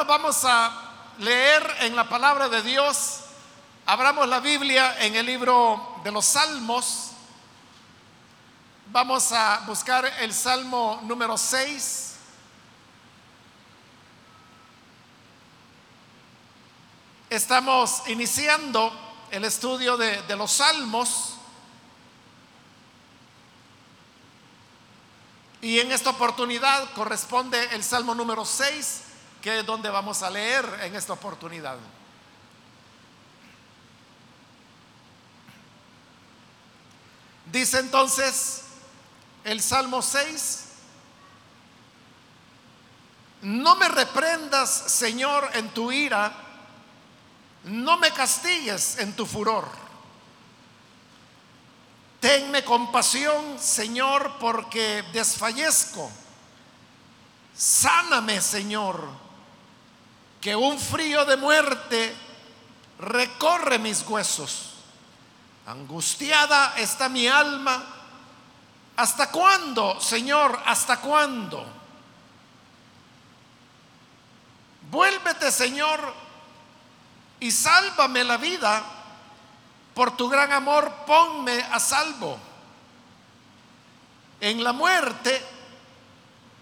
vamos a leer en la palabra de Dios. Abramos la Biblia en el libro de los Salmos. Vamos a buscar el Salmo número 6. Estamos iniciando el estudio de, de los Salmos. Y en esta oportunidad corresponde el Salmo número 6, que es donde vamos a leer en esta oportunidad. Dice entonces el Salmo 6, no me reprendas, Señor, en tu ira, no me castigues en tu furor. Tenme compasión, Señor, porque desfallezco. Sáname, Señor, que un frío de muerte recorre mis huesos. Angustiada está mi alma. ¿Hasta cuándo, Señor? ¿Hasta cuándo? Vuélvete, Señor, y sálvame la vida por tu gran amor, ponme a salvo. En la muerte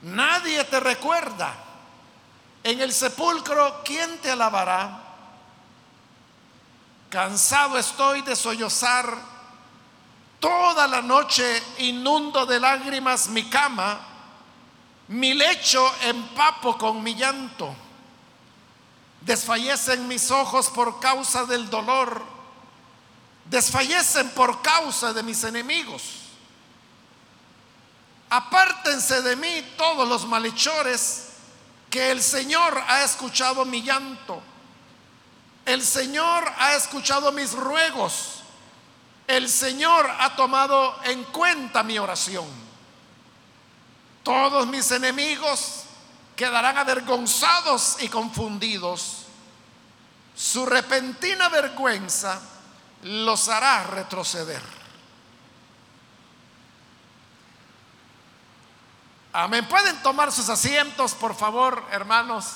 nadie te recuerda. En el sepulcro, ¿quién te alabará? Cansado estoy de sollozar. Toda la noche inundo de lágrimas mi cama. Mi lecho empapo con mi llanto. Desfallecen mis ojos por causa del dolor desfallecen por causa de mis enemigos. Apártense de mí todos los malhechores, que el Señor ha escuchado mi llanto. El Señor ha escuchado mis ruegos. El Señor ha tomado en cuenta mi oración. Todos mis enemigos quedarán avergonzados y confundidos. Su repentina vergüenza los hará retroceder. Amén. ¿Pueden tomar sus asientos, por favor, hermanos?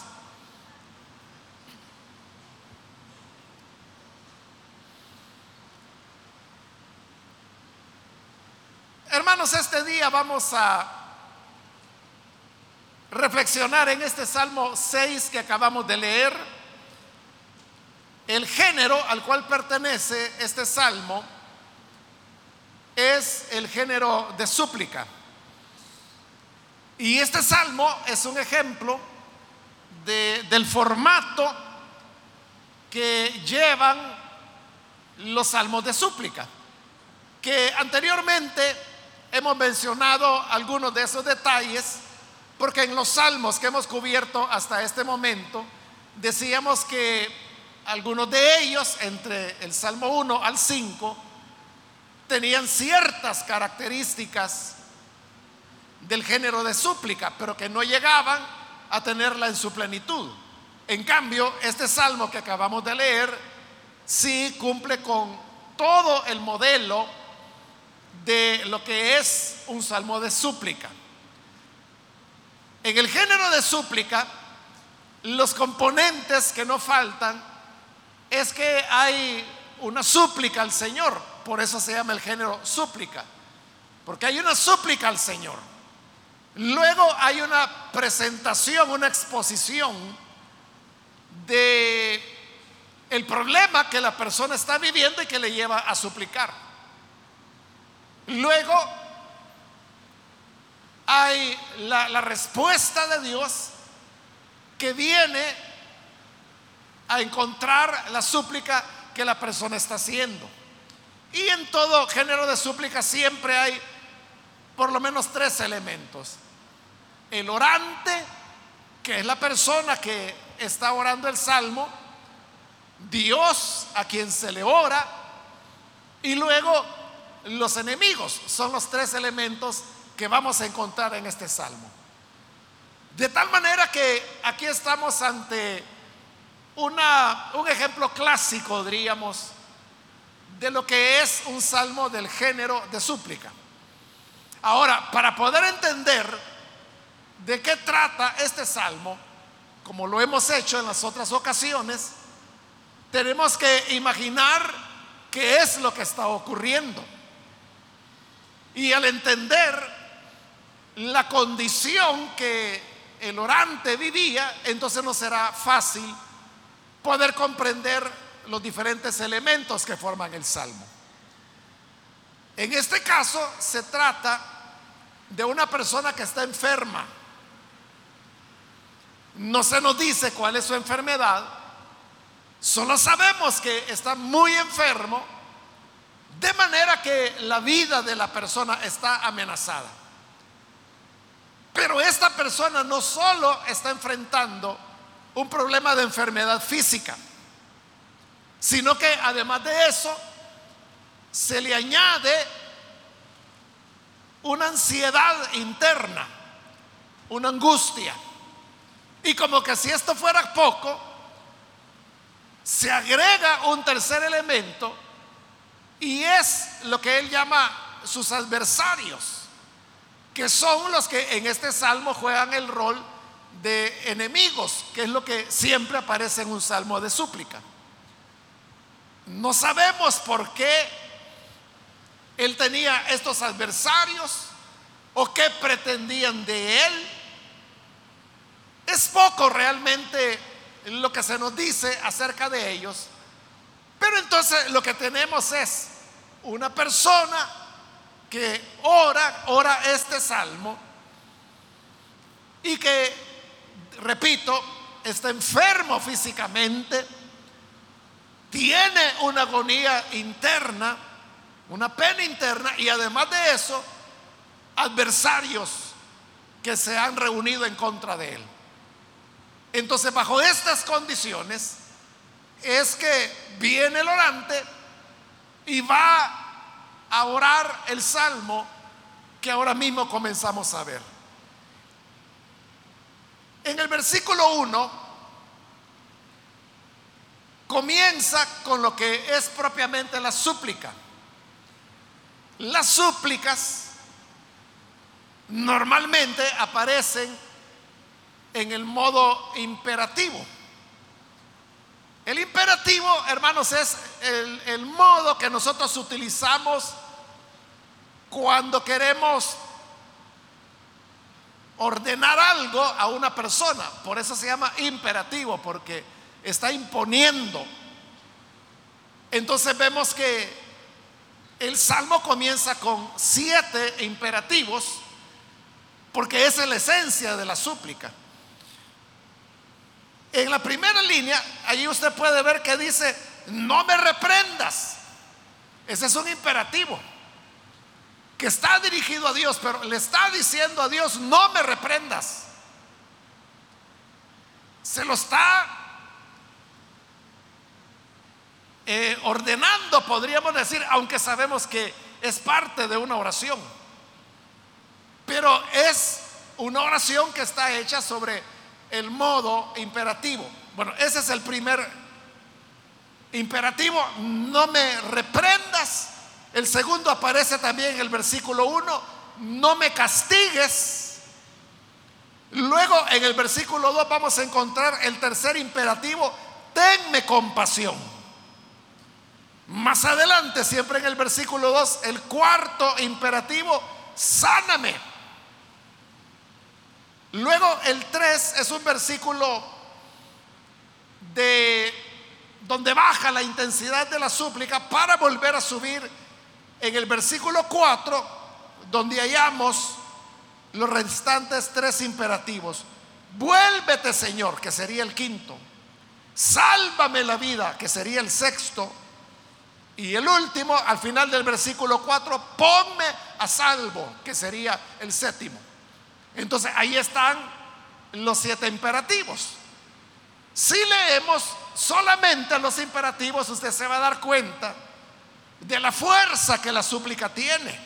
Hermanos, este día vamos a reflexionar en este Salmo 6 que acabamos de leer el género al cual pertenece este salmo es el género de súplica. Y este salmo es un ejemplo del formato que llevan los salmos de súplica, que anteriormente hemos mencionado algunos de esos detalles, porque en los salmos que hemos cubierto hasta este momento, decíamos que algunos de ellos, entre el Salmo 1 al 5, tenían ciertas características del género de súplica, pero que no llegaban a tenerla en su plenitud. En cambio, este salmo que acabamos de leer sí cumple con todo el modelo de lo que es un salmo de súplica. En el género de súplica, los componentes que no faltan es que hay una súplica al Señor, por eso se llama el género súplica, porque hay una súplica al Señor. Luego hay una presentación, una exposición de el problema que la persona está viviendo y que le lleva a suplicar. Luego hay la, la respuesta de Dios que viene a encontrar la súplica que la persona está haciendo. Y en todo género de súplica siempre hay por lo menos tres elementos. El orante, que es la persona que está orando el salmo, Dios a quien se le ora, y luego los enemigos. Son los tres elementos que vamos a encontrar en este salmo. De tal manera que aquí estamos ante una, un ejemplo clásico, diríamos, de lo que es un salmo del género de súplica. Ahora, para poder entender de qué trata este salmo, como lo hemos hecho en las otras ocasiones, tenemos que imaginar qué es lo que está ocurriendo. Y al entender la condición que el orante vivía, entonces no será fácil poder comprender los diferentes elementos que forman el salmo. En este caso se trata de una persona que está enferma. No se nos dice cuál es su enfermedad, solo sabemos que está muy enfermo, de manera que la vida de la persona está amenazada. Pero esta persona no solo está enfrentando un problema de enfermedad física, sino que además de eso se le añade una ansiedad interna, una angustia. Y como que si esto fuera poco, se agrega un tercer elemento y es lo que él llama sus adversarios que son los que en este salmo juegan el rol de enemigos, que es lo que siempre aparece en un salmo de súplica. No sabemos por qué él tenía estos adversarios o qué pretendían de él. Es poco realmente lo que se nos dice acerca de ellos, pero entonces lo que tenemos es una persona que ora, ora este salmo y que, repito, está enfermo físicamente, tiene una agonía interna, una pena interna y además de eso, adversarios que se han reunido en contra de él. Entonces, bajo estas condiciones, es que viene el orante y va a orar el salmo que ahora mismo comenzamos a ver. En el versículo 1 comienza con lo que es propiamente la súplica. Las súplicas normalmente aparecen en el modo imperativo. El imperativo, hermanos, es el, modo que nosotros utilizamos cuando queremos ordenar algo a una persona. Por eso se llama imperativo, porque está imponiendo. Entonces vemos que el salmo comienza con siete imperativos, porque esa es la esencia de la súplica. En la primera línea, allí usted puede ver que dice, no me reprendas. Ese es un imperativo que está dirigido a Dios, pero le está diciendo a Dios, no me reprendas. Se lo está eh, ordenando, podríamos decir, aunque sabemos que es parte de una oración. Pero es una oración que está hecha sobre el modo imperativo. Bueno, ese es el primer imperativo, no me reprendas el segundo aparece también en el versículo 1, no me castigues. Luego en el versículo 2 vamos a encontrar el tercer imperativo, tenme compasión. Más adelante, siempre en el versículo 2, el cuarto imperativo, sáname. Luego el 3 es un versículo de donde baja la intensidad de la súplica para volver a subir en el versículo 4, donde hallamos los restantes tres imperativos. Vuélvete, Señor, que sería el quinto. Sálvame la vida, que sería el sexto. Y el último, al final del versículo 4, ponme a salvo, que sería el séptimo. Entonces ahí están los siete imperativos. Si leemos solamente los imperativos, usted se va a dar cuenta de la fuerza que la súplica tiene.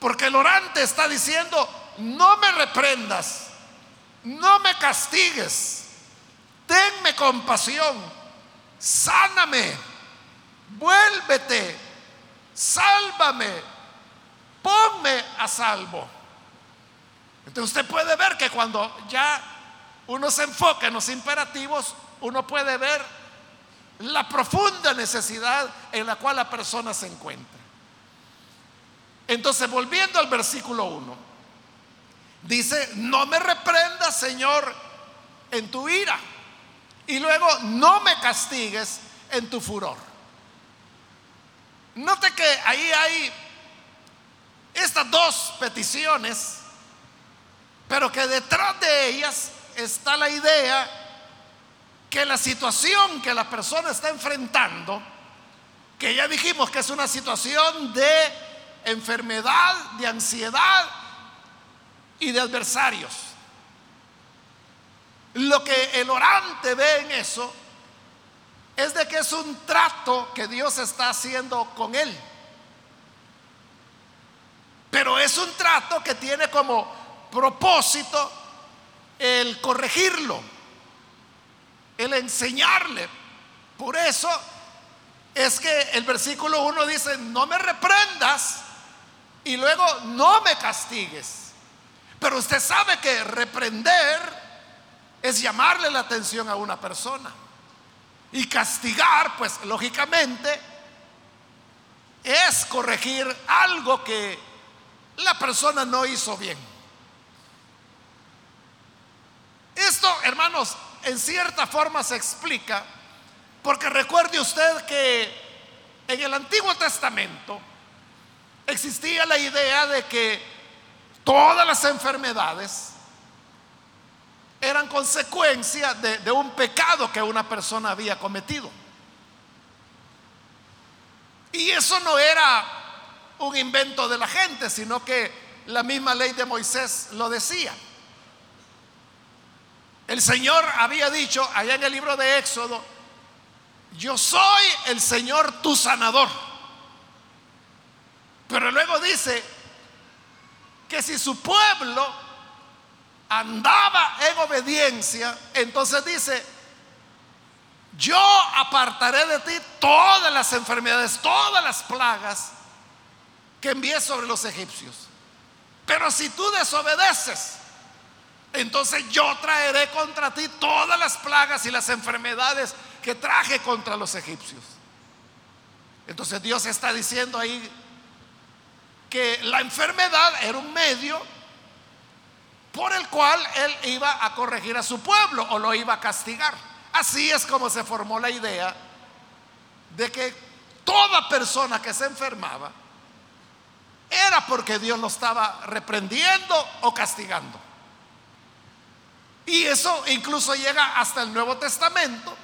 Porque el orante está diciendo, no me reprendas, no me castigues, tenme compasión, sáname, vuélvete, sálvame, ponme a salvo. Entonces usted puede ver que cuando ya uno se enfoca en los imperativos, uno puede ver la profunda necesidad en la cual la persona se encuentra. Entonces, volviendo al versículo 1, dice, no me reprendas, Señor, en tu ira. Y luego, no me castigues en tu furor. Note que ahí hay estas dos peticiones, pero que detrás de ellas está la idea que la situación que la persona está enfrentando, que ya dijimos que es una situación de enfermedad, de ansiedad y de adversarios. Lo que el orante ve en eso es de que es un trato que Dios está haciendo con él. Pero es un trato que tiene como propósito el corregirlo, el enseñarle. Por eso es que el versículo 1 dice, no me reprendas y luego no me castigues. Pero usted sabe que reprender es llamarle la atención a una persona. Y castigar, pues lógicamente, es corregir algo que la persona no hizo bien. Esto, hermanos, en cierta forma se explica porque recuerde usted que en el Antiguo Testamento existía la idea de que todas las enfermedades eran consecuencia de, un pecado que una persona había cometido. Y eso no era un invento de la gente, sino que la misma ley de Moisés lo decía. El Señor había dicho allá en el libro de Éxodo, yo soy el Señor tu sanador. Pero luego dice que si su pueblo andaba en obediencia, entonces dice, yo apartaré de ti todas las enfermedades, todas las plagas que envié sobre los egipcios. Pero si tú desobedeces, entonces yo traeré contra ti todas las plagas y las enfermedades que traje contra los egipcios. Entonces Dios está diciendo ahí que la enfermedad era un medio por el cual él iba a corregir a su pueblo o lo iba a castigar. Así es como se formó la idea de que toda persona que se enfermaba era porque Dios lo estaba reprendiendo o castigando. Y eso incluso llega hasta el Nuevo Testamento.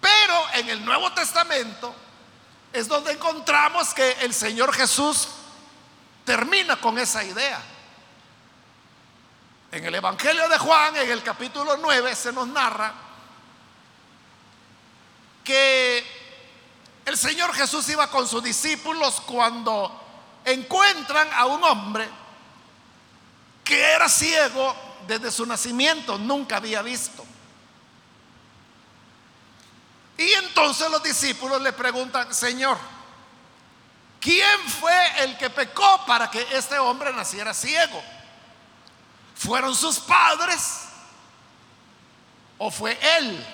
Pero en el Nuevo Testamento es donde encontramos que el Señor Jesús termina con esa idea. En el Evangelio de Juan, en el capítulo 9, se nos narra que el Señor Jesús iba con sus discípulos cuando encuentran a un hombre que era ciego desde su nacimiento, nunca había visto. Y entonces los discípulos le preguntan, Señor, ¿quién fue el que pecó para que este hombre naciera ciego? ¿Fueron sus padres o fue él?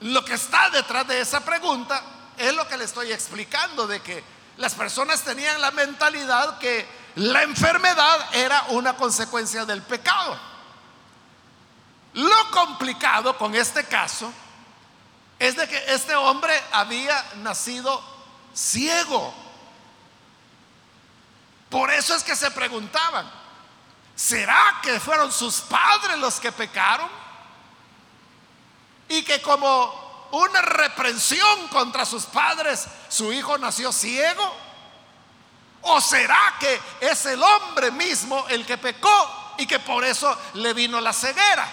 Lo que está detrás de esa pregunta es lo que le estoy explicando, de que las personas tenían la mentalidad que la enfermedad era una consecuencia del pecado. Lo complicado con este caso es de que este hombre había nacido ciego. Por eso es que se preguntaban, ¿será que fueron sus padres los que pecaron? Y que como una reprensión contra sus padres, su hijo nació ciego. ¿O será que es el hombre mismo el que pecó y que por eso le vino la ceguera?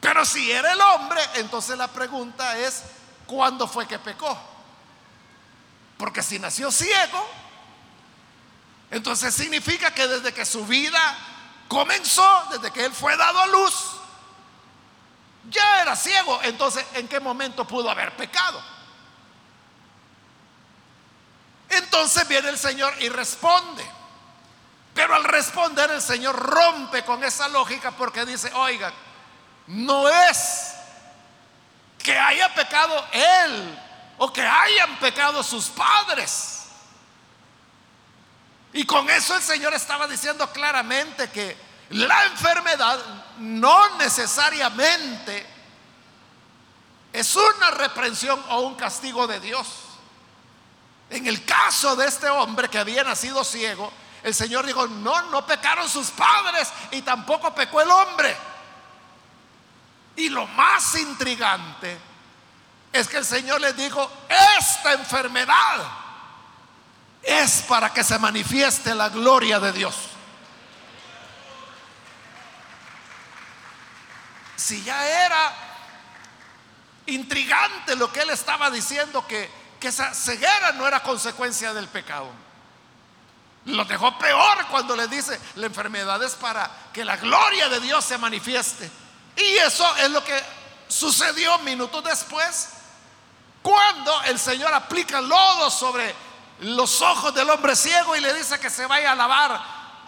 Pero si era el hombre, entonces la pregunta es, ¿cuándo fue que pecó? Porque si nació ciego, entonces significa que desde que su vida comenzó, desde que él fue dado a luz, ya era ciego. Entonces, ¿en qué momento pudo haber pecado? Entonces viene el Señor y responde. Pero al responder el Señor rompe con esa lógica porque dice, oigan, no es que haya pecado Él o que hayan pecado sus padres. Y con eso el Señor estaba diciendo claramente que la enfermedad no necesariamente es una reprensión o un castigo de Dios. En el caso de este hombre que había nacido ciego, el Señor dijo, no, no pecaron sus padres y tampoco pecó el hombre. Y lo más intrigante es que el Señor les dijo, esta enfermedad es para que se manifieste la gloria de Dios. Si ya era intrigante lo que él estaba diciendo, que, que esa ceguera no era consecuencia del pecado. Lo dejó peor cuando le dice, la enfermedad es para que la gloria de Dios se manifieste. Y eso es lo que sucedió minutos después, cuando el Señor aplica lodo sobre los ojos del hombre ciego y le dice que se vaya a lavar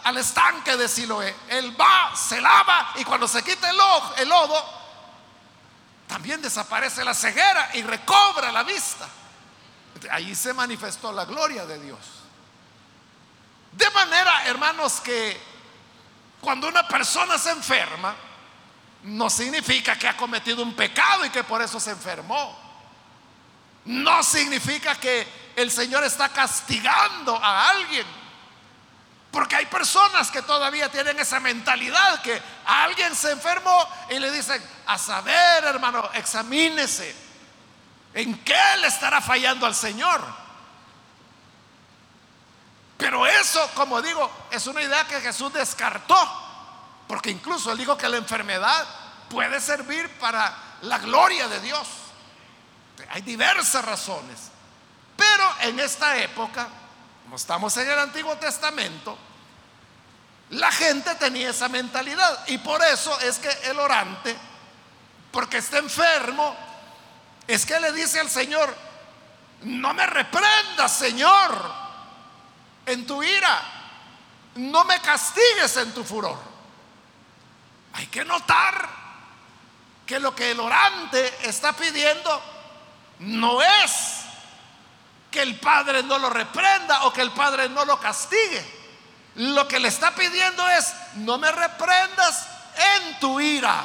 al estanque de Siloé. Él va, se lava y cuando se quita el, el lodo, también desaparece la ceguera y recobra la vista. Ahí se manifestó la gloria de Dios. De manera, hermanos, que cuando una persona se enferma, no significa que ha cometido un pecado y que por eso se enfermó. No significa que el Señor está castigando a alguien. Porque hay personas que todavía tienen esa mentalidad que alguien se enfermó y le dicen, a saber hermano, examínese. ¿En qué le estará fallando al Señor? Pero eso, como digo, es una idea que Jesús descartó. Porque incluso él dijo que la enfermedad puede servir para la gloria de Dios. Hay diversas razones. Pero en esta época, como estamos en el Antiguo Testamento, la gente tenía esa mentalidad. Y por eso es que el orante, porque está enfermo, es que le dice al Señor, no me reprendas, Señor, en tu ira, no me castigues en tu furor. Hay que notar que lo que el orante está pidiendo no es que el Padre no lo reprenda o que el Padre no lo castigue. Lo que le está pidiendo es, no me reprendas en tu ira.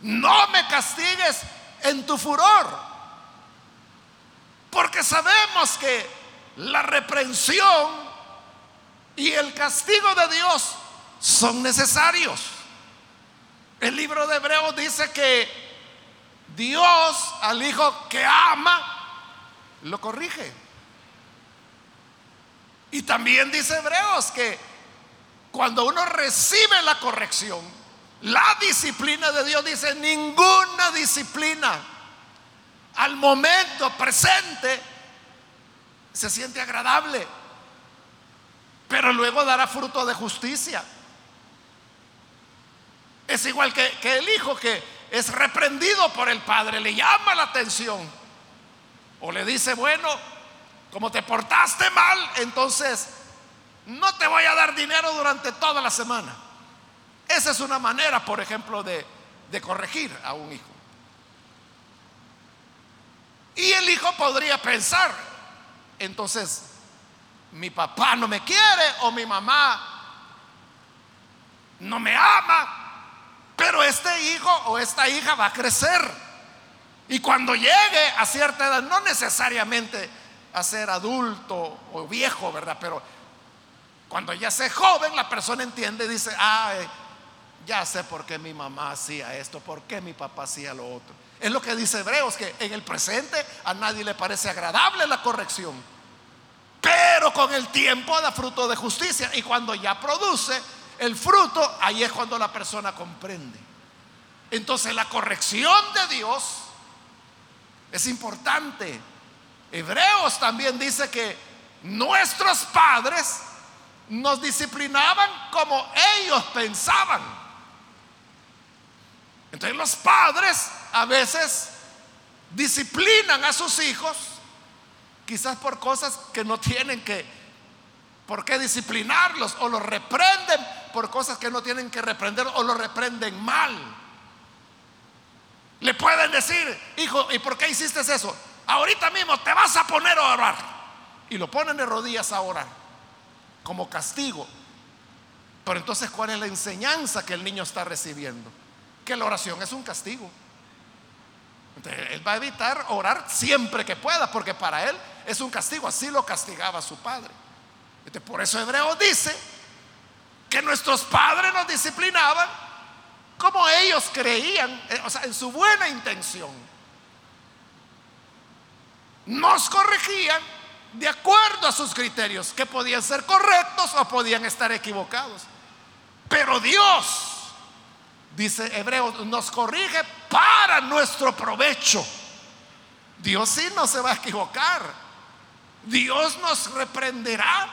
No me castigues en tu furor. Porque sabemos que la reprensión y el castigo de Dios son necesarios. El libro de Hebreos dice que Dios al hijo que ama lo corrige. Y también dice Hebreos que cuando uno recibe la corrección, la disciplina de Dios dice, ninguna disciplina al momento presente se siente agradable, pero luego dará fruto de justicia. Es igual que, que el hijo que es reprendido por el padre, le llama la atención o le dice, bueno, como te portaste mal, entonces no te voy a dar dinero durante toda la semana. Esa es una manera, por ejemplo, de, de corregir a un hijo. Y el hijo podría pensar, entonces, mi papá no me quiere o mi mamá no me ama, pero este hijo o esta hija va a crecer y cuando llegue a cierta edad, no necesariamente a ser adulto o viejo, ¿verdad? Pero cuando ya sea joven, la persona entiende y dice, ah, ya sé por qué mi mamá hacía esto, por qué mi papá hacía lo otro. Es lo que dice Hebreos, que en el presente a nadie le parece agradable la corrección, pero con el tiempo da fruto de justicia y cuando ya produce el fruto, ahí es cuando la persona comprende. Entonces la corrección de Dios es importante. Hebreos también dice que nuestros padres nos disciplinaban como ellos pensaban. Entonces los padres a veces disciplinan a sus hijos, quizás por cosas que no tienen que ¿Por qué disciplinarlos? O los reprenden por cosas que no tienen que reprender o los reprenden mal. Le pueden decir, hijo, ¿y por qué hiciste eso? Ahorita mismo te vas a poner a orar. Y lo ponen de rodillas a orar, como castigo. Pero entonces, ¿cuál es la enseñanza que el niño está recibiendo? Que la oración es un castigo. él va a evitar orar siempre que pueda, porque para él es un castigo. Así lo castigaba su padre. por eso Hebreo dice que nuestros padres nos disciplinaban como ellos creían, eh, o sea, en su buena intención. Nos corregían de acuerdo a sus criterios, que podían ser correctos o podían estar equivocados. Pero Dios, dice Hebreos, nos corrige para nuestro provecho. Dios sí no se va a equivocar. Dios nos reprenderá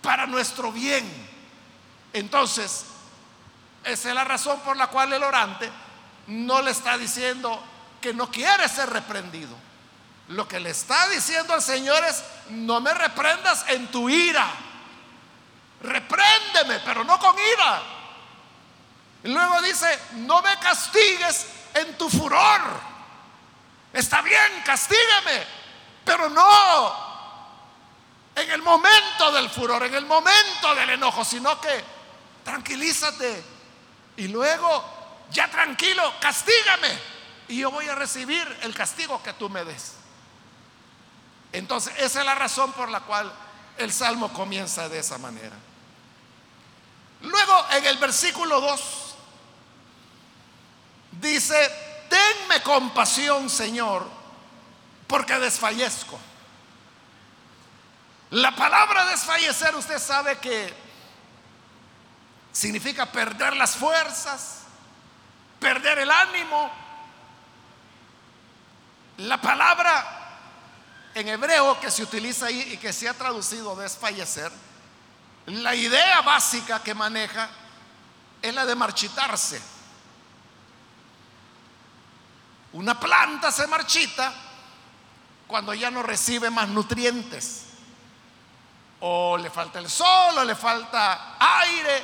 para nuestro bien. Entonces, esa es la razón por la cual el orante no le está diciendo que no quiere ser reprendido. Lo que le está diciendo al Señor es, no me reprendas en tu ira. Repréndeme, pero no con ira. Y luego dice, no me castigues en tu furor. Está bien, castígame, pero no en el momento del furor, en el momento del enojo, sino que tranquilízate. Y luego, ya tranquilo, castígame. Y yo voy a recibir el castigo que tú me des. Entonces, esa es la razón por la cual el salmo comienza de esa manera. Luego, en el versículo 2, dice, tenme compasión, Señor, porque desfallezco. La palabra desfallecer, usted sabe que significa perder las fuerzas, perder el ánimo. La palabra en hebreo que se utiliza ahí y que se ha traducido desfallecer, la idea básica que maneja es la de marchitarse. Una planta se marchita cuando ya no recibe más nutrientes. O le falta el sol, o le falta aire,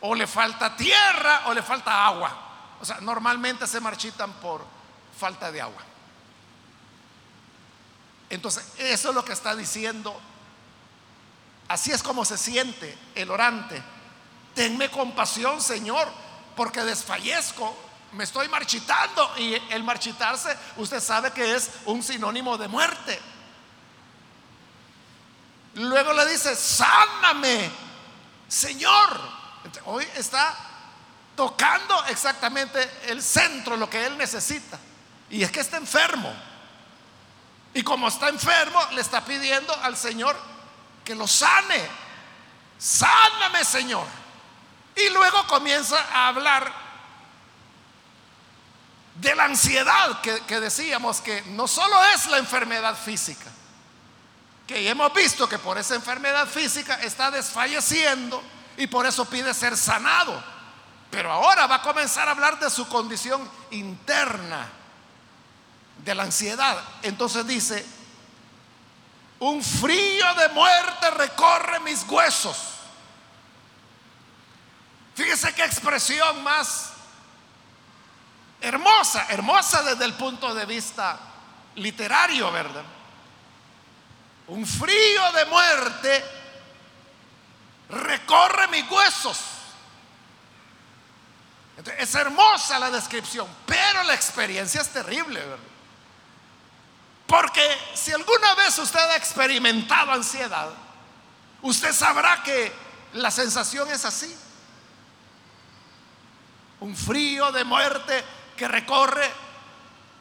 o le falta tierra o le falta agua. O sea, normalmente se marchitan por falta de agua. Entonces, eso es lo que está diciendo. Así es como se siente el orante. Tenme compasión, Señor, porque desfallezco, me estoy marchitando. Y el marchitarse, usted sabe que es un sinónimo de muerte. Luego le dice, sáname, Señor. Hoy está tocando exactamente el centro, lo que él necesita. Y es que está enfermo. Y como está enfermo, le está pidiendo al Señor que lo sane. Sáname, Señor. Y luego comienza a hablar de la ansiedad que, decíamos que no solo es la enfermedad física, que hemos visto que por esa enfermedad física está desfalleciendo y por eso pide ser sanado. Pero ahora va a comenzar a hablar de su condición interna, de la ansiedad. Entonces dice, un frío de muerte recorre mis huesos. Fíjese qué expresión más hermosa, hermosa desde el punto de vista literario, ¿verdad? Un frío de muerte recorre mis huesos. es hermosa la descripción, pero la experiencia es terrible, Porque si alguna vez usted ha experimentado ansiedad, usted sabrá que la sensación es así. Un frío de muerte que recorre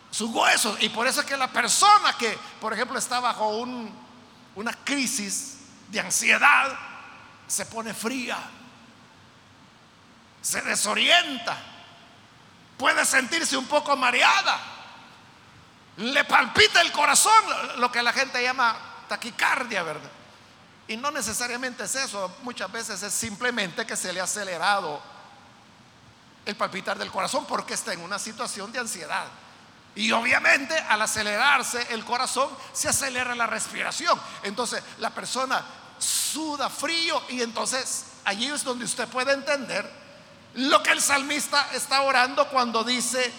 sus huesos. Y por eso es que la persona que, por ejemplo, está bajo una crisis de ansiedad, se pone fría, se desorienta, puede sentirse un poco mareada, le palpita el corazón, lo que la gente llama taquicardia, ¿verdad? Y no necesariamente es eso, muchas veces es simplemente que se le ha acelerado el palpitar del corazón porque está en una situación de ansiedad. Y obviamente al acelerarse el corazón se acelera la respiración. Entonces la persona suda frío y entonces allí es donde usted puede entender lo que el salmista está orando cuando dice,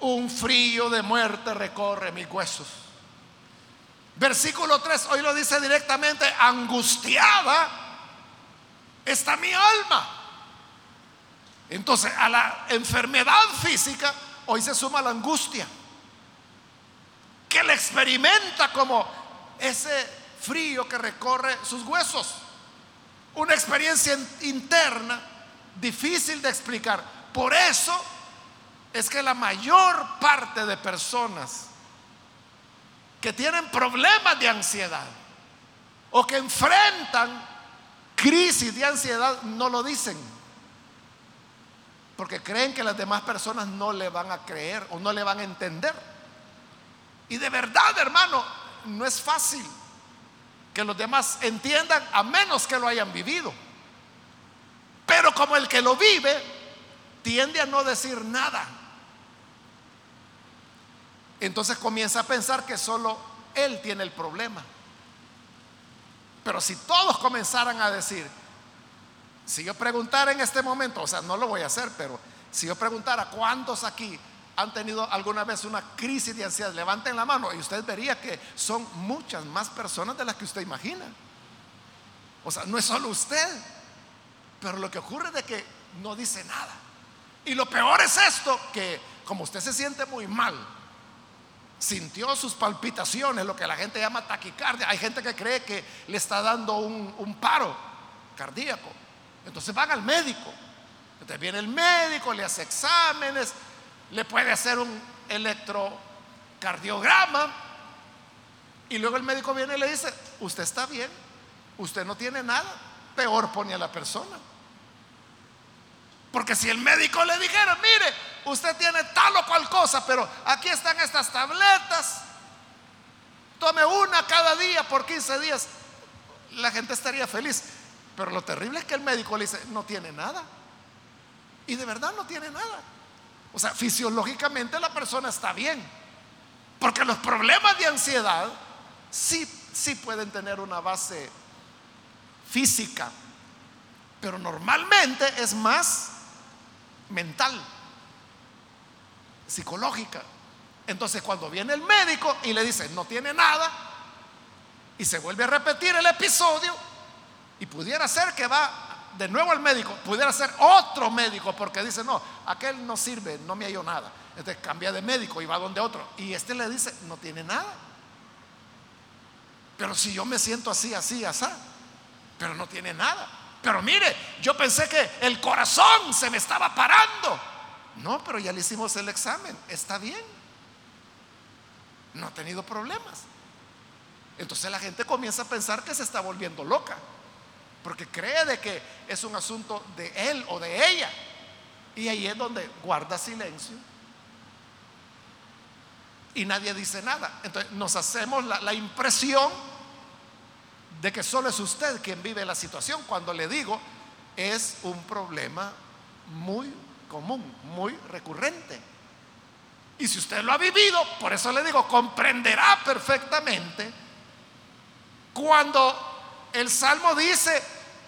un frío de muerte recorre mis huesos. Versículo 3, hoy lo dice directamente, angustiada está mi alma. Entonces, a la enfermedad física, hoy se suma la angustia, que le experimenta como ese frío que recorre sus huesos. Una experiencia interna difícil de explicar. Por eso es que la mayor parte de personas que tienen problemas de ansiedad o que enfrentan crisis de ansiedad no lo dicen. Porque creen que las demás personas no le van a creer o no le van a entender. Y de verdad, hermano, no es fácil que los demás entiendan a menos que lo hayan vivido. Pero como el que lo vive tiende a no decir nada. Entonces comienza a pensar que solo él tiene el problema. Pero si todos comenzaran a decir, si yo preguntara en este momento, o sea, no lo voy a hacer, pero si yo preguntara cuántos aquí han tenido alguna vez una crisis de ansiedad, levanten la mano y usted vería que son muchas más personas de las que usted imagina. O sea, no es solo usted, pero lo que ocurre es que no dice nada. Y lo peor es esto, que como usted se siente muy mal, sintió sus palpitaciones, lo que la gente llama taquicardia. Hay gente que cree que le está dando un, paro cardíaco. Entonces van al médico. Entonces viene el médico, le hace exámenes, le puede hacer un electrocardiograma. Y luego el médico viene y le dice, usted está bien, usted no tiene nada. Peor pone a la persona. Porque si el médico le dijera, mire, usted tiene tal o cual cosa, pero aquí están estas tabletas, tome una cada día por 15 días, la gente estaría feliz. Pero lo terrible es que el médico le dice, no tiene nada. Y de verdad no tiene nada. O sea, fisiológicamente la persona está bien. Porque los problemas de ansiedad sí, sí pueden tener una base física. Pero normalmente es más mental, psicológica. Entonces cuando viene el médico y le dice, no tiene nada, y se vuelve a repetir el episodio, y pudiera ser que va de nuevo al médico, pudiera ser otro médico, porque dice, no, aquel no sirve, no me halló nada. Entonces cambia de médico y va donde otro. Y este le dice, no tiene nada. Pero si yo me siento así, así, así, pero no tiene nada. Pero mire, yo pensé que el corazón se me estaba parando. No, pero ya le hicimos el examen. Está bien. No ha tenido problemas. Entonces la gente comienza a pensar que se está volviendo loca. Porque cree de que es un asunto de él o de ella. Y ahí es donde guarda silencio. Y nadie dice nada. Entonces nos hacemos la, la impresión de que solo es usted quien vive la situación, cuando le digo es un problema muy común, muy recurrente. Y si usted lo ha vivido, por eso le digo, comprenderá perfectamente cuando el Salmo dice,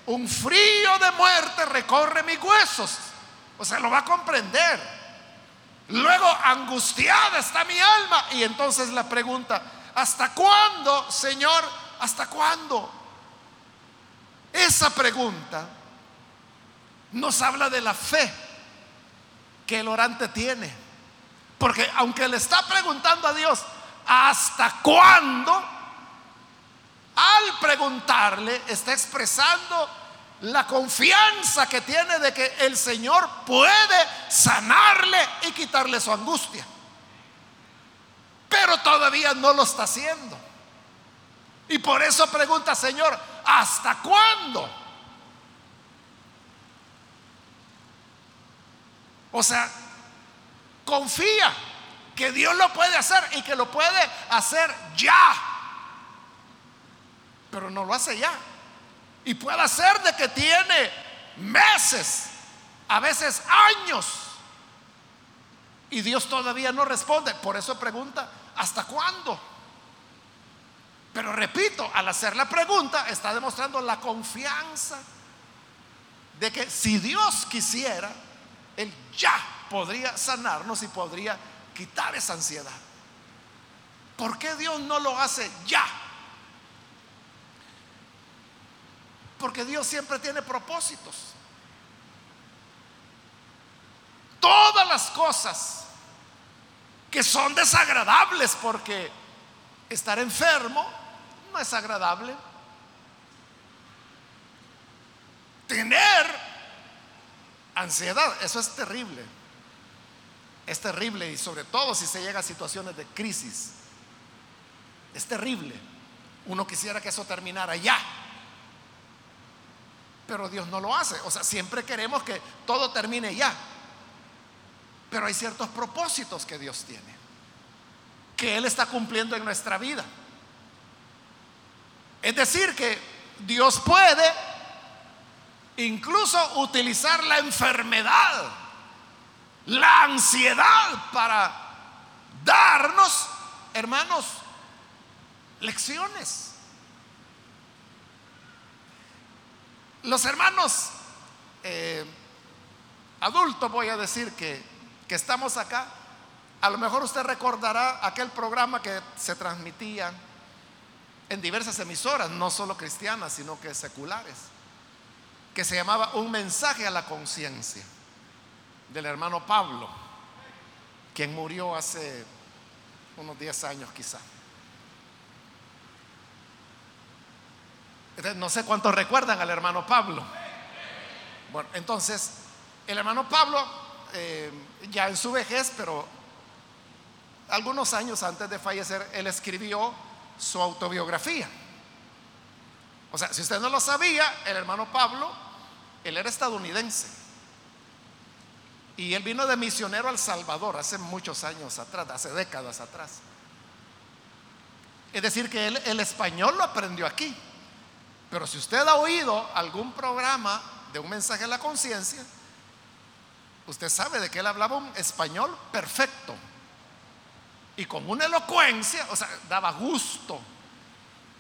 un frío de muerte recorre mis huesos. O sea, lo va a comprender. Luego, angustiada está mi alma. Y entonces la pregunta, ¿hasta cuándo, Señor? ¿Hasta cuándo? Esa pregunta nos habla de la fe que el orante tiene. Porque aunque le está preguntando a Dios, ¿hasta cuándo? Al preguntarle, está expresando la confianza que tiene de que el Señor puede sanarle y quitarle su angustia. Pero todavía no lo está haciendo. Y por eso pregunta, Señor, ¿hasta cuándo? O sea, confía que Dios lo puede hacer y que lo puede hacer ya. Pero no lo hace ya. Y puede ser de que tiene meses, a veces años. Y Dios todavía no responde. Por eso pregunta, ¿hasta cuándo? Pero repito, al hacer la pregunta está demostrando la confianza de que si Dios quisiera, Él ya podría sanarnos y podría quitar esa ansiedad. ¿Por qué Dios no lo hace ya? Porque Dios siempre tiene propósitos. Todas las cosas que son desagradables porque estar enfermo no es agradable. Tener ansiedad, eso es terrible. Es terrible y sobre todo si se llega a situaciones de crisis. Es terrible. Uno quisiera que eso terminara ya. Pero Dios no lo hace. O sea, siempre queremos que todo termine ya. Pero hay ciertos propósitos que Dios tiene. Que Él está cumpliendo en nuestra vida. Es decir, que Dios puede incluso utilizar la enfermedad, la ansiedad para darnos, hermanos, lecciones. Los hermanos eh, adultos, voy a decir que, que estamos acá, a lo mejor usted recordará aquel programa que se transmitía en diversas emisoras, no solo cristianas, sino que seculares, que se llamaba Un mensaje a la conciencia, del hermano Pablo, quien murió hace unos 10 años No sé cuántos recuerdan al hermano Pablo. Bueno, entonces, el hermano Pablo, eh, ya en su vejez, pero algunos años antes de fallecer, él escribió su autobiografía. O sea, si usted no lo sabía, el hermano Pablo, él era estadounidense. Y él vino de misionero al Salvador hace muchos años atrás, hace décadas atrás. Es decir, que él el español lo aprendió aquí. Pero si usted ha oído algún programa de un mensaje a la conciencia, usted sabe de que él hablaba un español perfecto y con una elocuencia, o sea, daba gusto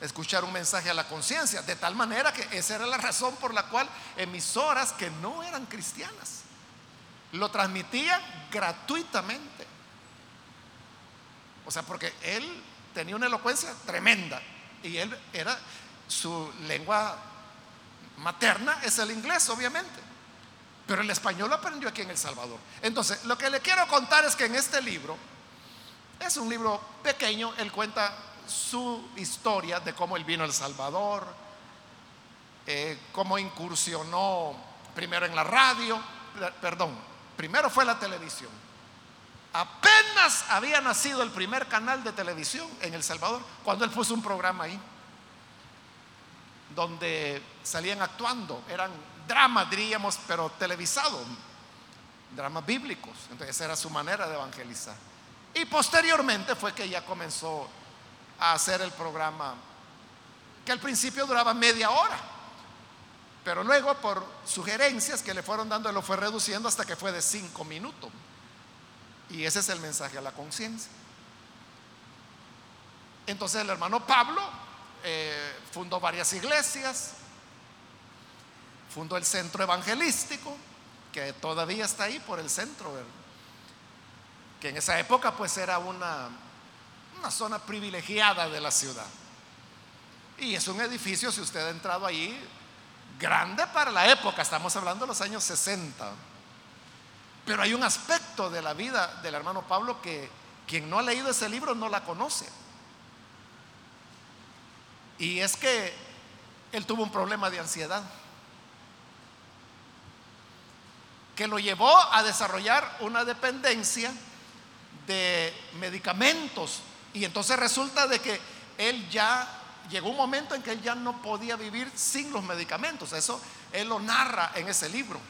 escuchar un mensaje a la conciencia, de tal manera que esa era la razón por la cual emisoras que no eran cristianas lo transmitían gratuitamente. O sea, porque él tenía una elocuencia tremenda y él era su lengua materna es el inglés, obviamente. Pero el español lo aprendió aquí en El Salvador. Entonces, lo que le quiero contar es que en este libro, es un libro pequeño, él cuenta su historia de cómo él vino a El Salvador, eh, cómo incursionó primero en la radio, perdón, primero fue la televisión. Apenas había nacido el primer canal de televisión en El Salvador cuando él puso un programa ahí donde salían actuando, eran dramas, diríamos, pero televisados, dramas bíblicos. Entonces esa era su manera de evangelizar. Y posteriormente fue que ya comenzó a hacer el programa, que al principio duraba media hora, pero luego por sugerencias que le fueron dando, lo fue reduciendo hasta que fue de cinco minutos. Y ese es el mensaje a la conciencia. Entonces el hermano Pablo eh, fundó varias iglesias, fundó el centro evangelístico, que todavía está ahí por el centro, que en esa época pues era una, una zona privilegiada de la ciudad. Y es un edificio, si usted ha entrado ahí, grande para la época, estamos hablando de los años 60. Pero hay un aspecto de la vida del hermano Pablo que quien no ha leído ese libro no la conoce. Y es que él tuvo un problema de ansiedad que lo llevó a desarrollar una dependencia de medicamentos. Y entonces resulta de que él ya llegó un momento en que él ya no podía vivir sin los medicamentos. Eso él lo narra en ese libro.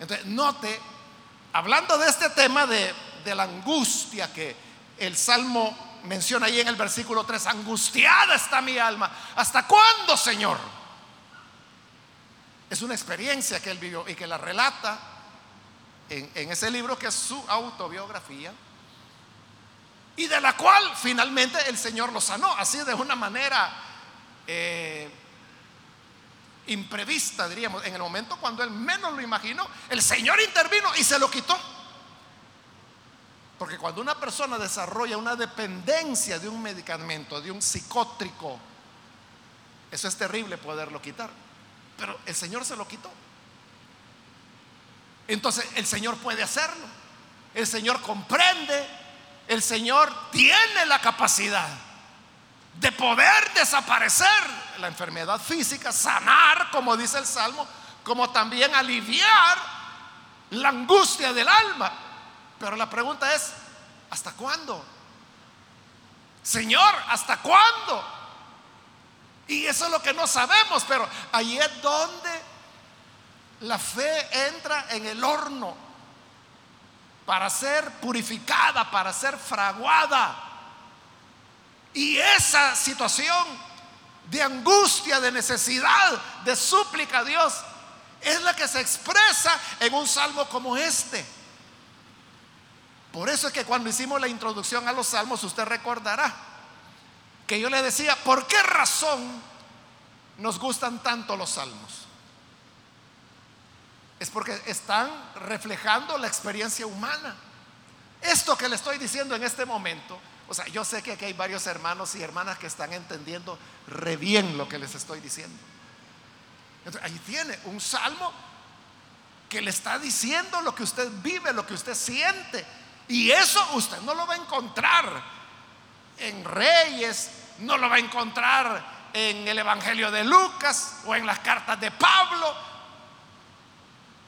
Entonces, note, hablando de este tema de, de la angustia que el Salmo menciona ahí en el versículo 3, angustiada está mi alma. ¿Hasta cuándo, Señor? Es una experiencia que él vivió y que la relata en, ese libro que es su autobiografía. y de la cual finalmente el Señor lo sanó, así de una manera eh, imprevista, diríamos, en el momento cuando él menos lo imaginó, el Señor intervino y se lo quitó. Porque cuando una persona desarrolla una dependencia de un medicamento, de un psicótrico, eso es terrible poderlo quitar. Pero el Señor se lo quitó. Entonces el Señor puede hacerlo. El Señor comprende. El Señor tiene la capacidad de poder desaparecer la enfermedad física, sanar, como dice el Salmo, como también aliviar la angustia del alma. Pero la pregunta es, ¿hasta cuándo? Señor, ¿hasta cuándo? Y eso es lo que no sabemos, pero ahí es donde la fe entra en el horno para ser purificada, para ser fraguada. Y esa situación de angustia, de necesidad, de súplica a Dios, es la que se expresa en un salmo como este. Por eso es que cuando hicimos la introducción a los salmos, usted recordará que yo le decía, ¿por qué razón nos gustan tanto los salmos? Es porque están reflejando la experiencia humana. Esto que le estoy diciendo en este momento, o sea, yo sé que aquí hay varios hermanos y hermanas que están entendiendo re bien lo que les estoy diciendo. ahí tiene un salmo que le está diciendo lo que usted vive, lo que usted siente. Y eso usted no lo va a encontrar en Reyes, no lo va a encontrar en el Evangelio de Lucas o en las cartas de Pablo.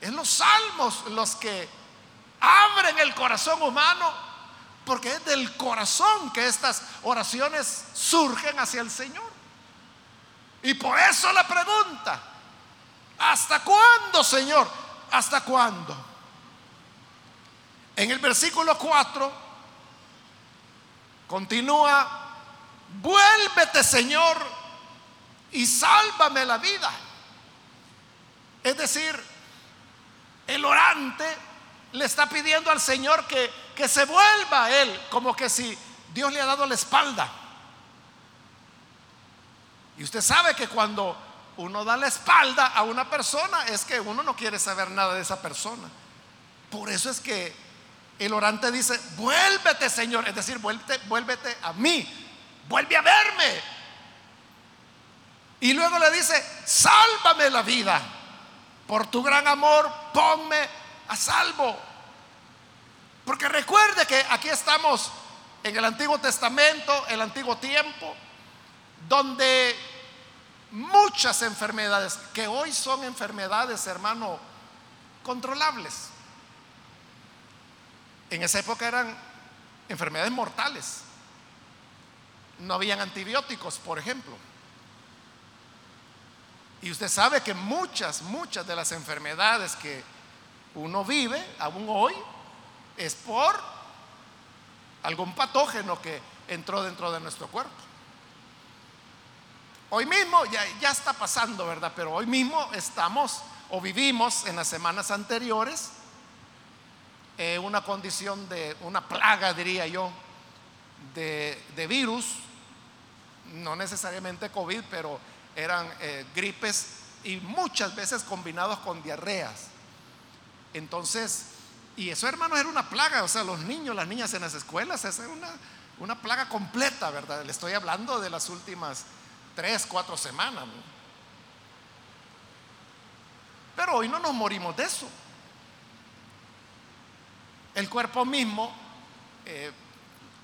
En los salmos los que abren el corazón humano, porque es del corazón que estas oraciones surgen hacia el Señor. Y por eso la pregunta, ¿hasta cuándo, Señor? ¿Hasta cuándo? En el versículo 4 continúa, vuélvete Señor y sálvame la vida. Es decir, el orante le está pidiendo al Señor que, que se vuelva a Él, como que si Dios le ha dado la espalda. Y usted sabe que cuando uno da la espalda a una persona es que uno no quiere saber nada de esa persona. Por eso es que el orante dice, vuélvete Señor, es decir, vuélvete, vuélvete a mí, vuelve a verme. Y luego le dice, sálvame la vida, por tu gran amor, ponme a salvo. Porque recuerde que aquí estamos en el Antiguo Testamento, el Antiguo Tiempo, donde muchas enfermedades, que hoy son enfermedades, hermano, controlables, en esa época eran enfermedades mortales. No habían antibióticos, por ejemplo. Y usted sabe que muchas, muchas de las enfermedades que uno vive aún hoy es por algún patógeno que entró dentro de nuestro cuerpo. Hoy mismo ya, ya está pasando, ¿verdad? Pero hoy mismo estamos o vivimos en las semanas anteriores eh, una condición de una plaga, diría yo, de, virus, no necesariamente COVID, pero eran eh, gripes y muchas veces combinados con diarreas. Entonces, y eso hermanos era una plaga, o sea, los niños, las niñas en las escuelas, esa era una, una plaga completa, ¿verdad? Le estoy hablando de las últimas tres, cuatro semanas. Pero hoy no nos morimos de eso. El cuerpo mismo eh,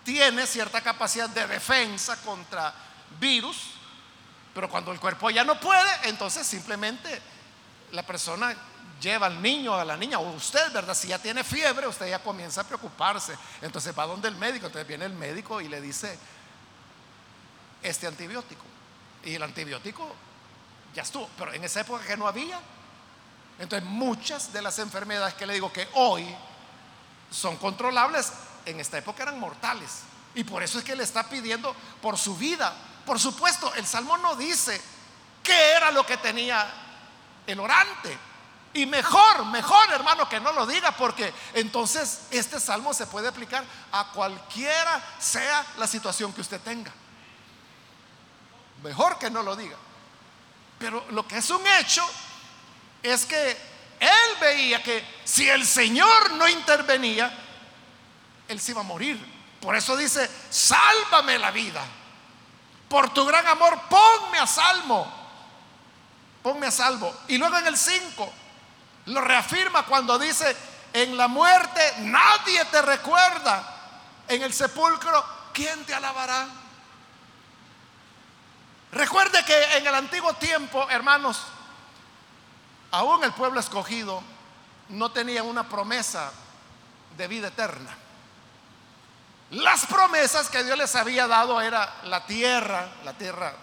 tiene cierta capacidad de defensa contra virus, pero cuando el cuerpo ya no puede, entonces simplemente la persona lleva al niño, a la niña, o usted, ¿verdad? Si ya tiene fiebre, usted ya comienza a preocuparse. Entonces va donde el médico, entonces viene el médico y le dice, este antibiótico. Y el antibiótico ya estuvo, pero en esa época que no había. Entonces muchas de las enfermedades que le digo que hoy son controlables, en esta época eran mortales. Y por eso es que le está pidiendo por su vida. Por supuesto, el Salmo no dice qué era lo que tenía el orante. Y mejor, mejor hermano que no lo diga, porque entonces este salmo se puede aplicar a cualquiera sea la situación que usted tenga. Mejor que no lo diga. Pero lo que es un hecho es que él veía que si el Señor no intervenía, él se iba a morir. Por eso dice, sálvame la vida. Por tu gran amor, ponme a salvo. Ponme a salvo. Y luego en el 5 lo reafirma cuando dice, en la muerte nadie te recuerda. En el sepulcro, ¿quién te alabará? Recuerde que en el antiguo tiempo, hermanos, aún el pueblo escogido no tenía una promesa de vida eterna. Las promesas que Dios les había dado era la tierra, la tierra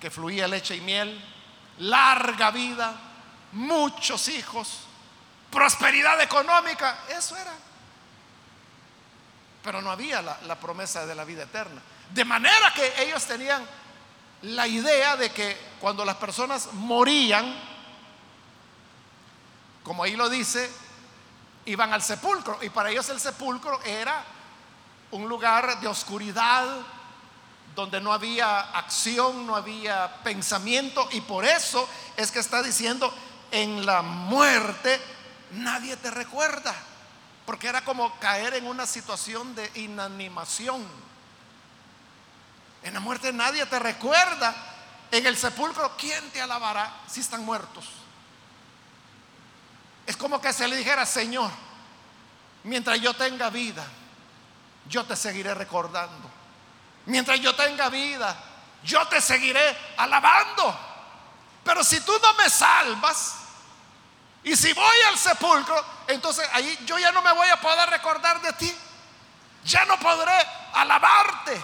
que fluía leche y miel, larga vida, muchos hijos, prosperidad económica, eso era. Pero no había la, la, promesa de la vida eterna. De manera que ellos tenían la idea de que cuando las personas morían, como ahí lo dice, iban al sepulcro. Y para ellos el sepulcro era un lugar de oscuridad, donde no había acción, no había pensamiento. Y por eso es que está diciendo, en la muerte nadie te recuerda. Porque era como caer en una situación de inanimación. En la muerte nadie te recuerda. En el sepulcro, ¿quién te alabará si están muertos? Es como que se le dijera, Señor, mientras yo tenga vida, yo te seguiré recordando. Mientras yo tenga vida, yo te seguiré alabando. Pero si tú no me salvas, y si voy al sepulcro, entonces ahí yo ya no me voy a poder recordar de ti. Ya no podré alabarte.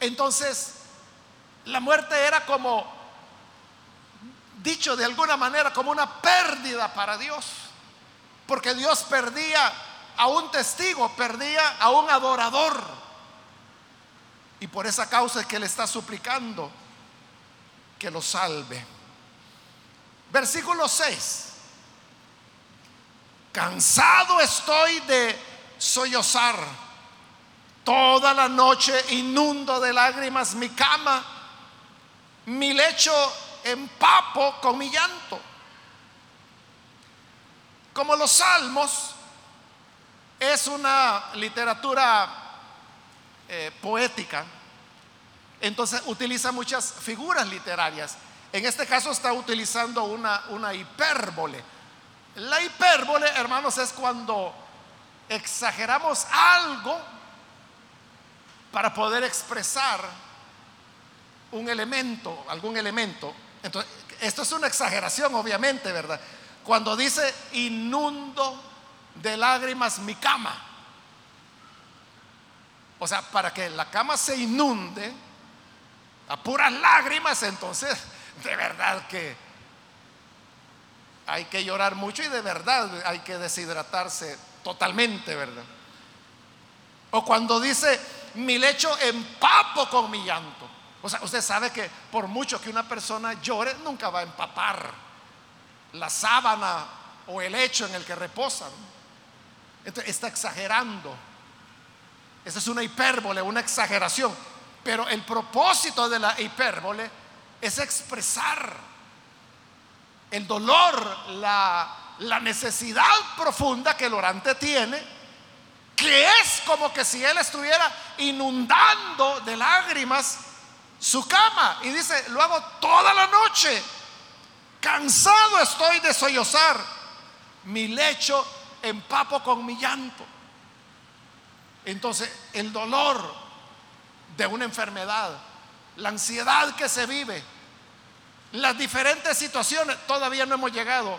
Entonces, la muerte era como dicho de alguna manera como una pérdida para Dios. Porque Dios perdía a un testigo, perdía a un adorador. Y por esa causa es que le está suplicando que lo salve. Versículo 6. Cansado estoy de sollozar. Toda la noche inundo de lágrimas mi cama. Mi lecho empapo con mi llanto. Como los salmos es una literatura eh, poética, entonces utiliza muchas figuras literarias. En este caso está utilizando una, una hipérbole. La hipérbole, hermanos, es cuando exageramos algo para poder expresar un elemento, algún elemento entonces, esto es una exageración, obviamente, ¿verdad? Cuando dice inundo de lágrimas mi cama. O sea, para que la cama se inunde a puras lágrimas, entonces, de verdad que hay que llorar mucho y de verdad hay que deshidratarse totalmente, ¿verdad? O cuando dice, mi lecho empapo con mi llanto. O sea, usted sabe que por mucho que una persona llore, nunca va a empapar la sábana o el hecho en el que reposan. Entonces, está exagerando. Esa es una hipérbole, una exageración. Pero el propósito de la hipérbole es expresar el dolor, la, la necesidad profunda que el orante tiene, que es como que si él estuviera inundando de lágrimas su cama y dice, lo hago toda la noche. Cansado estoy de sollozar. Mi lecho empapo con mi llanto. Entonces, el dolor de una enfermedad, la ansiedad que se vive, las diferentes situaciones, todavía no hemos llegado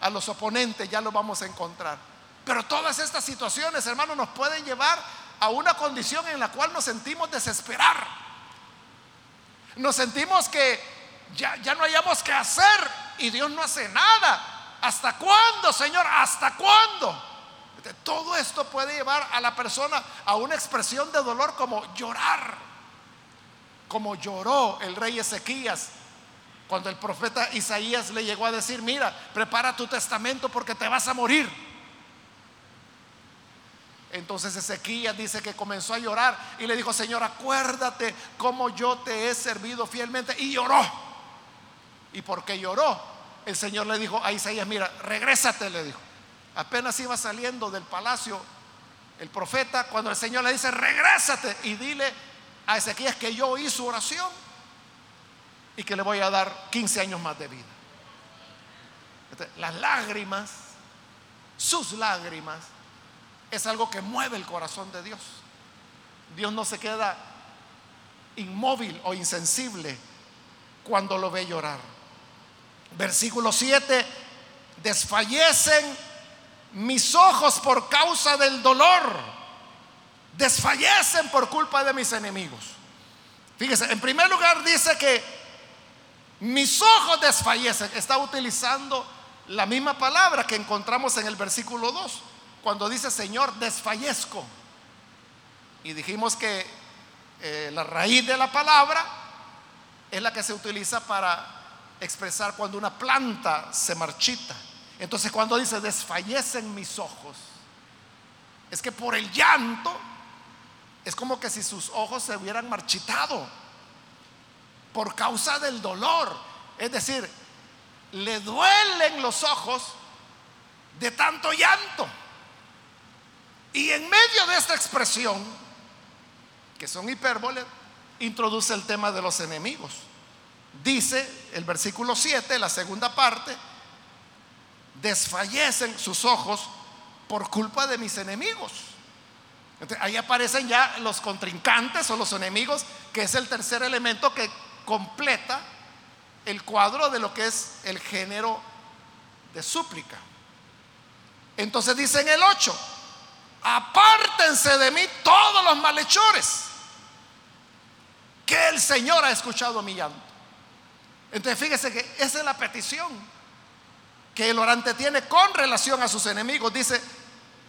a los oponentes, ya lo vamos a encontrar. Pero todas estas situaciones, hermanos, nos pueden llevar a una condición en la cual nos sentimos desesperar nos sentimos que ya, ya no hayamos que hacer y Dios no hace nada. ¿Hasta cuándo, Señor? ¿Hasta cuándo? Todo esto puede llevar a la persona a una expresión de dolor como llorar, como lloró el rey Ezequías Cuando el profeta Isaías le llegó a decir, mira, prepara tu testamento porque te vas a morir. Entonces Ezequías dice que comenzó a llorar y le dijo, Señor, acuérdate cómo yo te he servido fielmente. Y lloró. ¿Y porque lloró? El Señor le dijo a Isaías, mira, regrésate, le dijo. Apenas iba saliendo del palacio el profeta, cuando el Señor le dice, regrésate y dile a Ezequías que yo oí su oración y que le voy a dar 15 años más de vida. las lágrimas, sus lágrimas, es algo que mueve el corazón de Dios. Dios no se queda inmóvil o insensible cuando lo ve llorar. Versículo 7, desfallecen mis ojos por causa del dolor, desfallecen por culpa de mis enemigos. Fíjese, en primer lugar dice que mis ojos desfallecen, está utilizando la misma palabra que encontramos en el versículo 2 cuando dice Señor, desfallezco. Y dijimos que eh, la raíz de la palabra es la que se utiliza para expresar cuando una planta se marchita. Entonces cuando dice desfallecen mis ojos, es que por el llanto es como que si sus ojos se hubieran marchitado por causa del dolor. Es decir, le duelen los ojos de tanto llanto. Y en medio de esta expresión, que son hipérboles, introduce el tema de los enemigos. Dice el versículo 7, la segunda parte, desfallecen sus ojos por culpa de mis enemigos. ahí aparecen ya los contrincantes o los enemigos, que es el tercer elemento que completa el cuadro de lo que es el género de súplica. Entonces dice en el 8, apártense de mí todos los malhechores, que el Señor ha escuchado mi llanto. Entonces fíjese que esa es la petición que el orante tiene con relación a sus enemigos. Dice,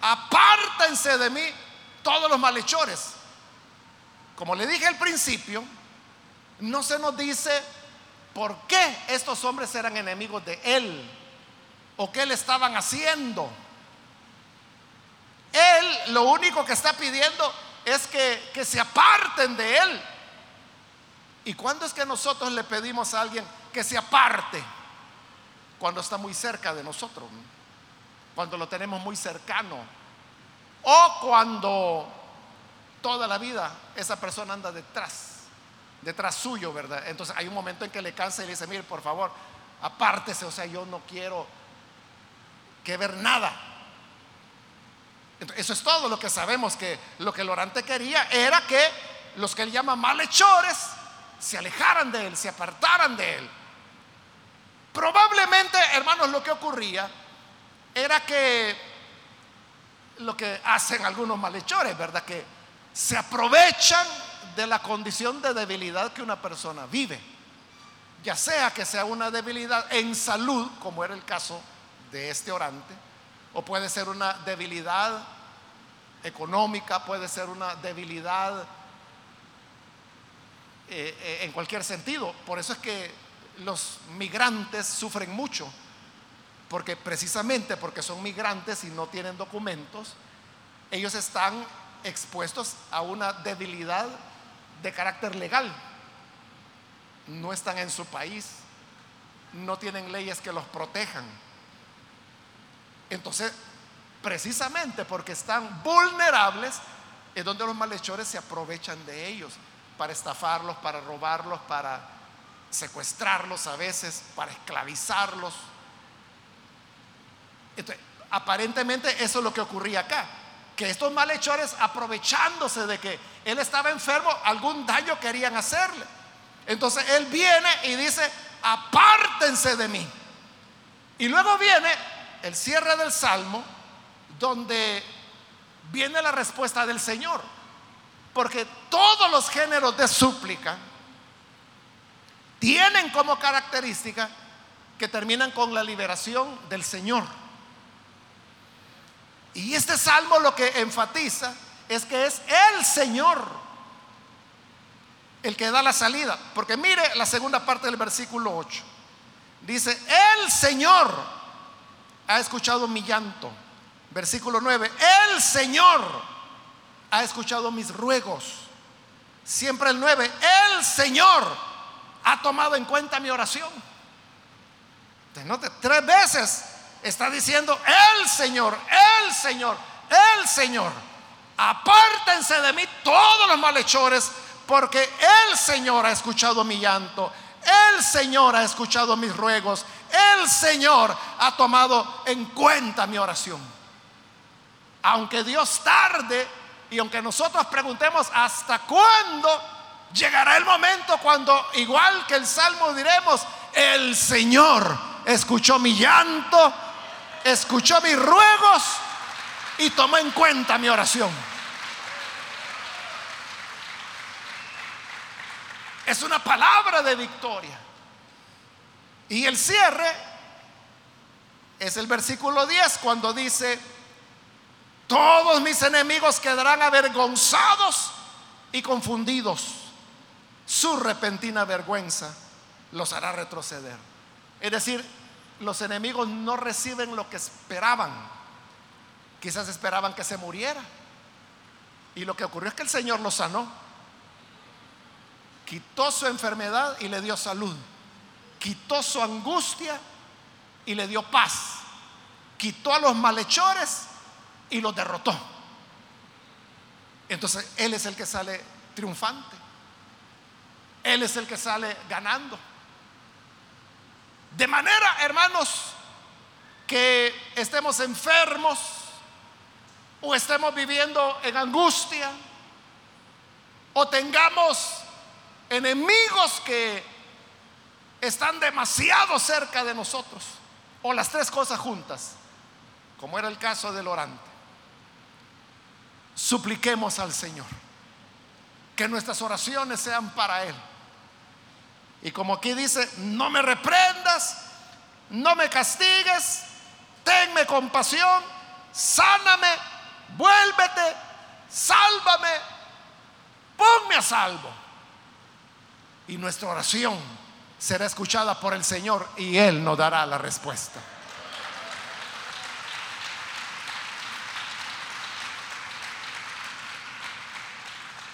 apártense de mí todos los malhechores. Como le dije al principio, no se nos dice por qué estos hombres eran enemigos de él o qué le estaban haciendo. Él lo único que está pidiendo es que, que se aparten de Él. ¿Y cuándo es que nosotros le pedimos a alguien que se aparte? Cuando está muy cerca de nosotros, cuando lo tenemos muy cercano, o cuando toda la vida esa persona anda detrás, detrás suyo, ¿verdad? Entonces hay un momento en que le cansa y le dice, mire, por favor, apártese, o sea, yo no quiero que ver nada eso es todo lo que sabemos que lo que el orante quería era que los que él llama malhechores se alejaran de él, se apartaran de él. Probablemente, hermanos, lo que ocurría era que lo que hacen algunos malhechores, ¿verdad? Que se aprovechan de la condición de debilidad que una persona vive. Ya sea que sea una debilidad en salud, como era el caso de este orante, o puede ser una debilidad económica, puede ser una debilidad eh, eh, en cualquier sentido. Por eso es que los migrantes sufren mucho, porque precisamente porque son migrantes y no tienen documentos, ellos están expuestos a una debilidad de carácter legal. No están en su país, no tienen leyes que los protejan. Entonces, precisamente porque están vulnerables, es donde los malhechores se aprovechan de ellos para estafarlos, para robarlos, para secuestrarlos a veces, para esclavizarlos. aparentemente eso es lo que ocurría acá, que estos malhechores aprovechándose de que él estaba enfermo, algún daño querían hacerle. Entonces él viene y dice, apártense de mí. Y luego viene el cierre del salmo, donde viene la respuesta del Señor. Porque todos los géneros de súplica tienen como característica que terminan con la liberación del Señor. Y este salmo lo que enfatiza es que es el Señor el que da la salida. Porque mire la segunda parte del versículo 8. Dice, el Señor ha escuchado mi llanto. Versículo 9, el Señor ha escuchado mis ruegos. Siempre el 9, el Señor ha tomado en cuenta mi oración. tres veces está diciendo el Señor, el Señor, el Señor. Apártense de mí todos los malhechores, porque el Señor ha escuchado mi llanto, el Señor ha escuchado mis ruegos, el Señor ha tomado en cuenta mi oración. Aunque Dios tarde y aunque nosotros preguntemos hasta cuándo, llegará el momento cuando, igual que el Salmo diremos, el Señor escuchó mi llanto, escuchó mis ruegos y tomó en cuenta mi oración. Es una palabra de victoria. Y el cierre es el versículo 10 cuando dice, todos mis enemigos quedarán avergonzados y confundidos. Su repentina vergüenza los hará retroceder. Es decir, los enemigos no reciben lo que esperaban. Quizás esperaban que se muriera. Y lo que ocurrió es que el Señor lo sanó. Quitó su enfermedad y le dio salud. Quitó su angustia y le dio paz. Quitó a los malhechores y los derrotó. Entonces Él es el que sale triunfante. Él es el que sale ganando. De manera, hermanos, que estemos enfermos o estemos viviendo en angustia o tengamos enemigos que están demasiado cerca de nosotros o las tres cosas juntas, como era el caso del orante. Supliquemos al Señor que nuestras oraciones sean para Él y como aquí dice, no me reprendas, no me castigues, tenme compasión, sáname, vuélvete, sálvame, ponme a salvo. Y nuestra oración será escuchada por el Señor y Él nos dará la respuesta.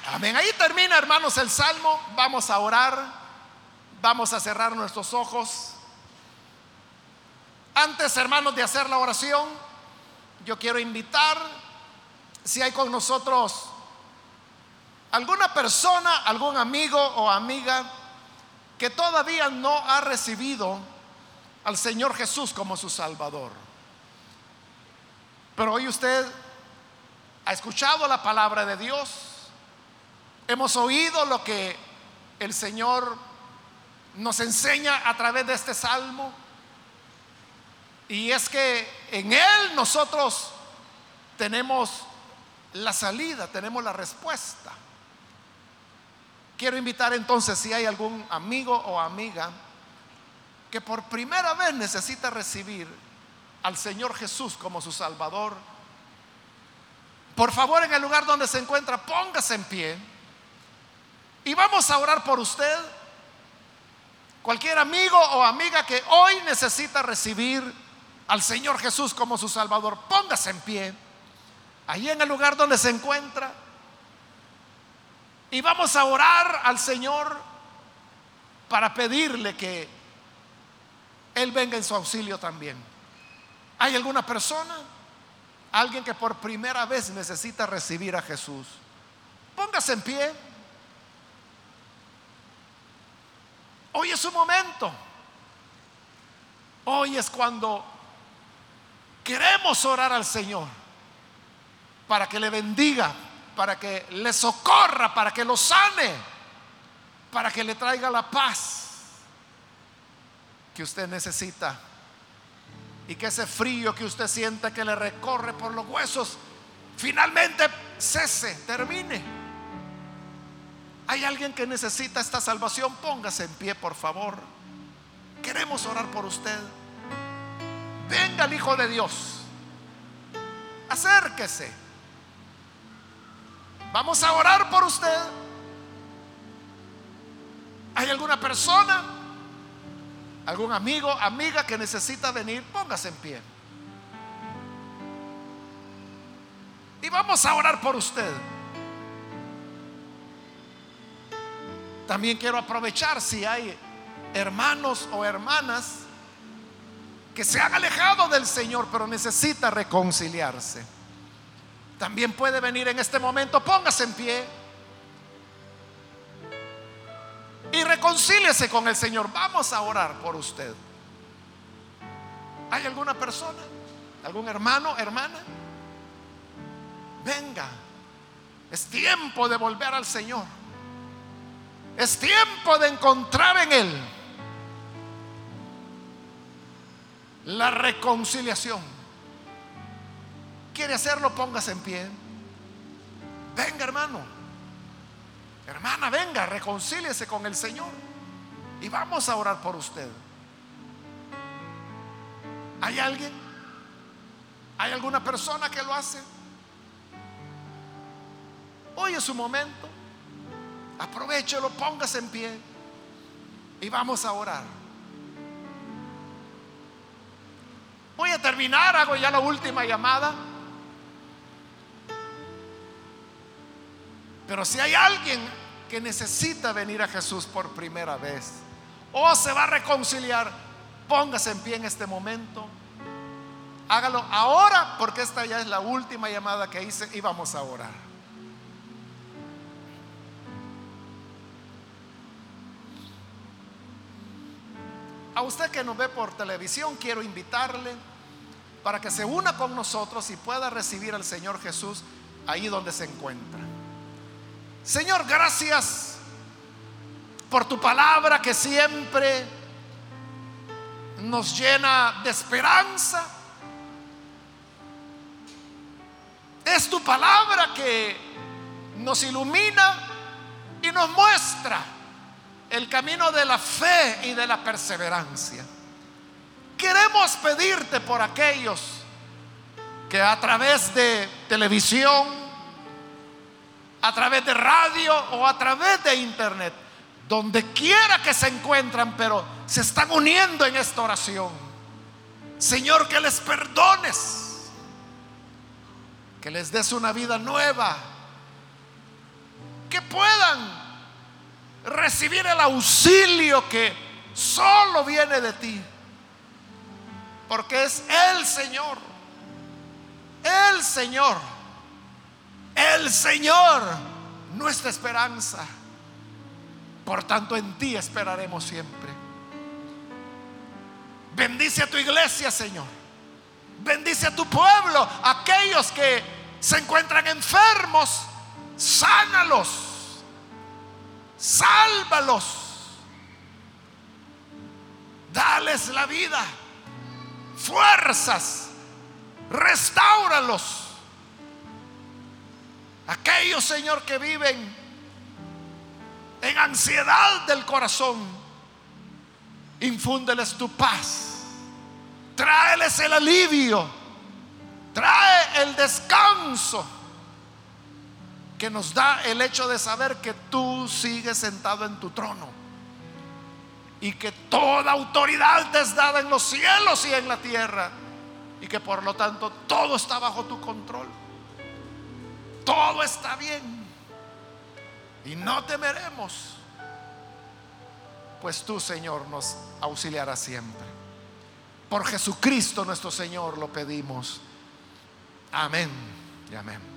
Amén. Ahí termina, hermanos, el salmo. Vamos a orar. Vamos a cerrar nuestros ojos. Antes, hermanos, de hacer la oración, yo quiero invitar, si hay con nosotros alguna persona, algún amigo o amiga que todavía no ha recibido al Señor Jesús como su Salvador. Pero hoy usted ha escuchado la palabra de Dios, hemos oído lo que el Señor nos enseña a través de este salmo. Y es que en Él nosotros tenemos la salida, tenemos la respuesta. Quiero invitar entonces si hay algún amigo o amiga que por primera vez necesita recibir al Señor Jesús como su Salvador. Por favor, en el lugar donde se encuentra, póngase en pie y vamos a orar por usted. Cualquier amigo o amiga que hoy necesita recibir al Señor Jesús como su Salvador, póngase en pie, ahí en el lugar donde se encuentra, y vamos a orar al Señor para pedirle que Él venga en su auxilio también. ¿Hay alguna persona? Alguien que por primera vez necesita recibir a Jesús. Póngase en pie. Hoy es su momento. Hoy es cuando queremos orar al Señor para que le bendiga, para que le socorra, para que lo sane, para que le traiga la paz que usted necesita y que ese frío que usted siente que le recorre por los huesos finalmente cese, termine. ¿Hay alguien que necesita esta salvación? Póngase en pie, por favor. Queremos orar por usted. Venga el Hijo de Dios. Acérquese. Vamos a orar por usted. ¿Hay alguna persona, algún amigo, amiga que necesita venir? Póngase en pie. Y vamos a orar por usted. También quiero aprovechar si hay hermanos o hermanas que se han alejado del Señor, pero necesita reconciliarse. También puede venir en este momento, póngase en pie y reconcíliese con el Señor. Vamos a orar por usted. ¿Hay alguna persona? ¿Algún hermano, hermana? Venga, es tiempo de volver al Señor. Es tiempo de encontrar en Él la reconciliación. ¿Quiere hacerlo? Póngase en pie. Venga, hermano. Hermana, venga, reconcíliese con el Señor. Y vamos a orar por usted. ¿Hay alguien? ¿Hay alguna persona que lo hace? Hoy es su momento. Aprovechelo, póngase en pie. Y vamos a orar. Voy a terminar, hago ya la última llamada. Pero si hay alguien que necesita venir a Jesús por primera vez o se va a reconciliar, póngase en pie en este momento. Hágalo ahora porque esta ya es la última llamada que hice y vamos a orar. A usted que nos ve por televisión, quiero invitarle para que se una con nosotros y pueda recibir al Señor Jesús ahí donde se encuentra. Señor, gracias por tu palabra que siempre nos llena de esperanza. Es tu palabra que nos ilumina y nos muestra el camino de la fe y de la perseverancia. Queremos pedirte por aquellos que a través de televisión, a través de radio o a través de internet, donde quiera que se encuentran, pero se están uniendo en esta oración. Señor, que les perdones, que les des una vida nueva, que puedan recibir el auxilio que solo viene de ti. Porque es el Señor, el Señor, el Señor, nuestra esperanza. Por tanto, en ti esperaremos siempre. Bendice a tu iglesia, Señor. Bendice a tu pueblo, aquellos que se encuentran enfermos, sánalos sálvalos, dales la vida, fuerzas, restauralos. Aquellos, Señor, que viven en ansiedad del corazón, infúndeles tu paz, tráeles el alivio, trae el descanso que nos da el hecho de saber que tú sigues sentado en tu trono y que toda autoridad te es dada en los cielos y en la tierra y que por lo tanto todo está bajo tu control. Todo está bien y no temeremos, pues tú Señor nos auxiliarás siempre. Por Jesucristo nuestro Señor lo pedimos. Amén y amén.